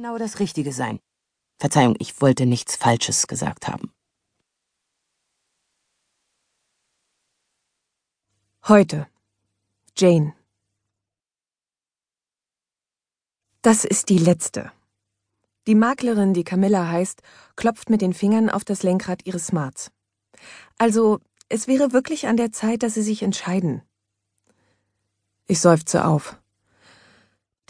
genau das Richtige sein. Verzeihung, ich wollte nichts Falsches gesagt haben. Heute. Jane. Das ist die letzte. Die Maklerin, die Camilla heißt, klopft mit den Fingern auf das Lenkrad ihres Smarts. Also, es wäre wirklich an der Zeit, dass sie sich entscheiden. Ich seufze auf.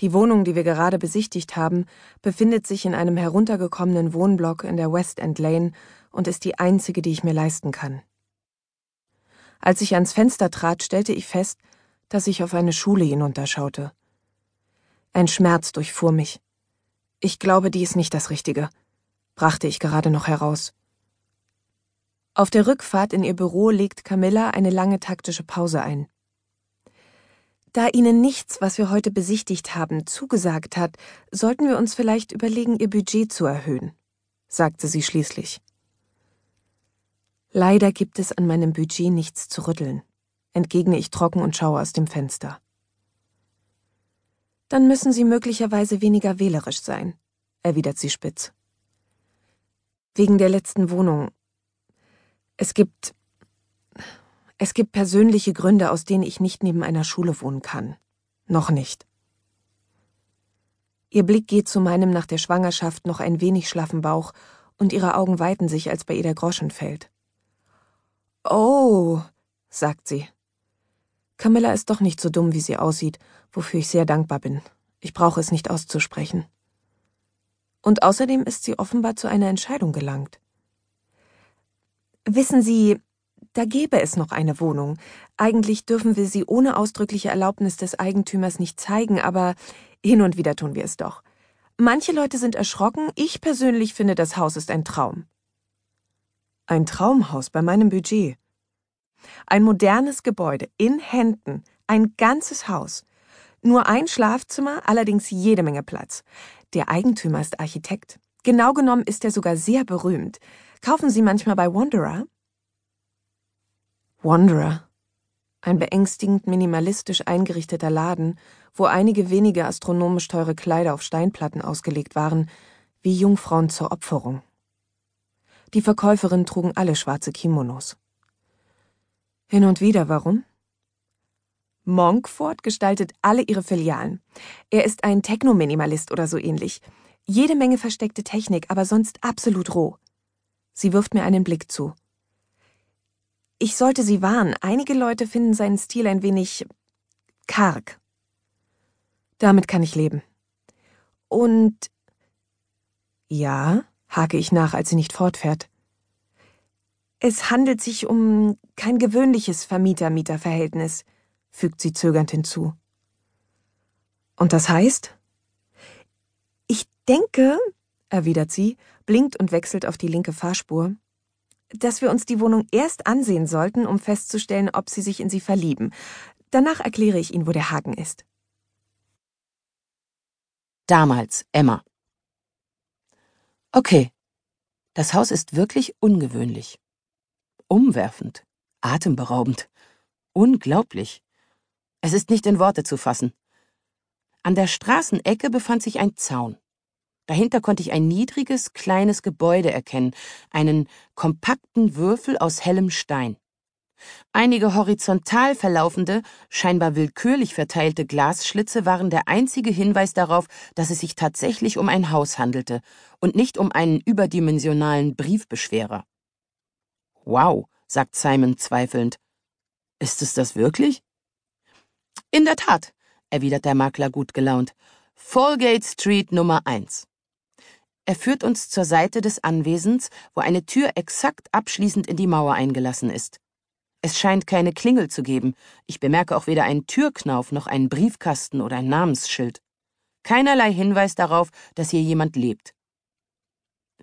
Die Wohnung, die wir gerade besichtigt haben, befindet sich in einem heruntergekommenen Wohnblock in der West End Lane und ist die einzige, die ich mir leisten kann. Als ich ans Fenster trat, stellte ich fest, dass ich auf eine Schule hinunterschaute. Ein Schmerz durchfuhr mich. Ich glaube, die ist nicht das Richtige, brachte ich gerade noch heraus. Auf der Rückfahrt in ihr Büro legt Camilla eine lange taktische Pause ein. Da Ihnen nichts, was wir heute besichtigt haben, zugesagt hat, sollten wir uns vielleicht überlegen, Ihr Budget zu erhöhen, sagte sie schließlich. Leider gibt es an meinem Budget nichts zu rütteln, entgegne ich trocken und schaue aus dem Fenster. Dann müssen Sie möglicherweise weniger wählerisch sein, erwidert sie spitz. Wegen der letzten Wohnung. Es gibt es gibt persönliche Gründe, aus denen ich nicht neben einer Schule wohnen kann. Noch nicht. Ihr Blick geht zu meinem nach der Schwangerschaft noch ein wenig schlaffen Bauch, und ihre Augen weiten sich, als bei ihr der Groschen fällt. Oh, sagt sie. Camilla ist doch nicht so dumm, wie sie aussieht, wofür ich sehr dankbar bin. Ich brauche es nicht auszusprechen. Und außerdem ist sie offenbar zu einer Entscheidung gelangt. Wissen Sie, da gäbe es noch eine Wohnung. Eigentlich dürfen wir sie ohne ausdrückliche Erlaubnis des Eigentümers nicht zeigen, aber hin und wieder tun wir es doch. Manche Leute sind erschrocken, ich persönlich finde, das Haus ist ein Traum. Ein Traumhaus bei meinem Budget. Ein modernes Gebäude, in Händen, ein ganzes Haus. Nur ein Schlafzimmer, allerdings jede Menge Platz. Der Eigentümer ist Architekt. Genau genommen ist er sogar sehr berühmt. Kaufen Sie manchmal bei Wanderer? Wanderer. Ein beängstigend minimalistisch eingerichteter Laden, wo einige wenige astronomisch teure Kleider auf Steinplatten ausgelegt waren, wie Jungfrauen zur Opferung. Die Verkäuferinnen trugen alle schwarze Kimonos. Hin und wieder, warum? Monkford gestaltet alle ihre Filialen. Er ist ein Technominimalist oder so ähnlich. Jede Menge versteckte Technik, aber sonst absolut roh. Sie wirft mir einen Blick zu. Ich sollte Sie warnen, einige Leute finden seinen Stil ein wenig karg. Damit kann ich leben. Und ja, hake ich nach, als sie nicht fortfährt. Es handelt sich um kein gewöhnliches Vermieter-Mieter-Verhältnis, fügt sie zögernd hinzu. Und das heißt? Ich denke, erwidert sie, blinkt und wechselt auf die linke Fahrspur, dass wir uns die Wohnung erst ansehen sollten, um festzustellen, ob Sie sich in sie verlieben. Danach erkläre ich Ihnen, wo der Haken ist. Damals, Emma. Okay. Das Haus ist wirklich ungewöhnlich. Umwerfend, atemberaubend, unglaublich. Es ist nicht in Worte zu fassen. An der Straßenecke befand sich ein Zaun. Dahinter konnte ich ein niedriges, kleines Gebäude erkennen, einen kompakten Würfel aus hellem Stein. Einige horizontal verlaufende, scheinbar willkürlich verteilte Glasschlitze waren der einzige Hinweis darauf, dass es sich tatsächlich um ein Haus handelte und nicht um einen überdimensionalen Briefbeschwerer. Wow, sagt Simon zweifelnd. Ist es das wirklich? In der Tat, erwidert der Makler gut gelaunt. Fallgate Street Nummer 1. Er führt uns zur Seite des Anwesens, wo eine Tür exakt abschließend in die Mauer eingelassen ist. Es scheint keine Klingel zu geben. Ich bemerke auch weder einen Türknauf noch einen Briefkasten oder ein Namensschild. Keinerlei Hinweis darauf, dass hier jemand lebt.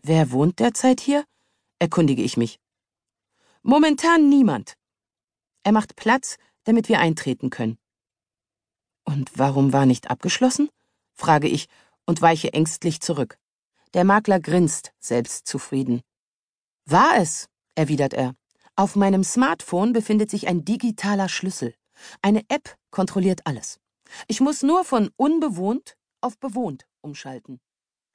Wer wohnt derzeit hier? erkundige ich mich. Momentan niemand. Er macht Platz, damit wir eintreten können. Und warum war nicht abgeschlossen? frage ich und weiche ängstlich zurück. Der Makler grinst, selbstzufrieden. War es, erwidert er. Auf meinem Smartphone befindet sich ein digitaler Schlüssel. Eine App kontrolliert alles. Ich muss nur von unbewohnt auf bewohnt umschalten.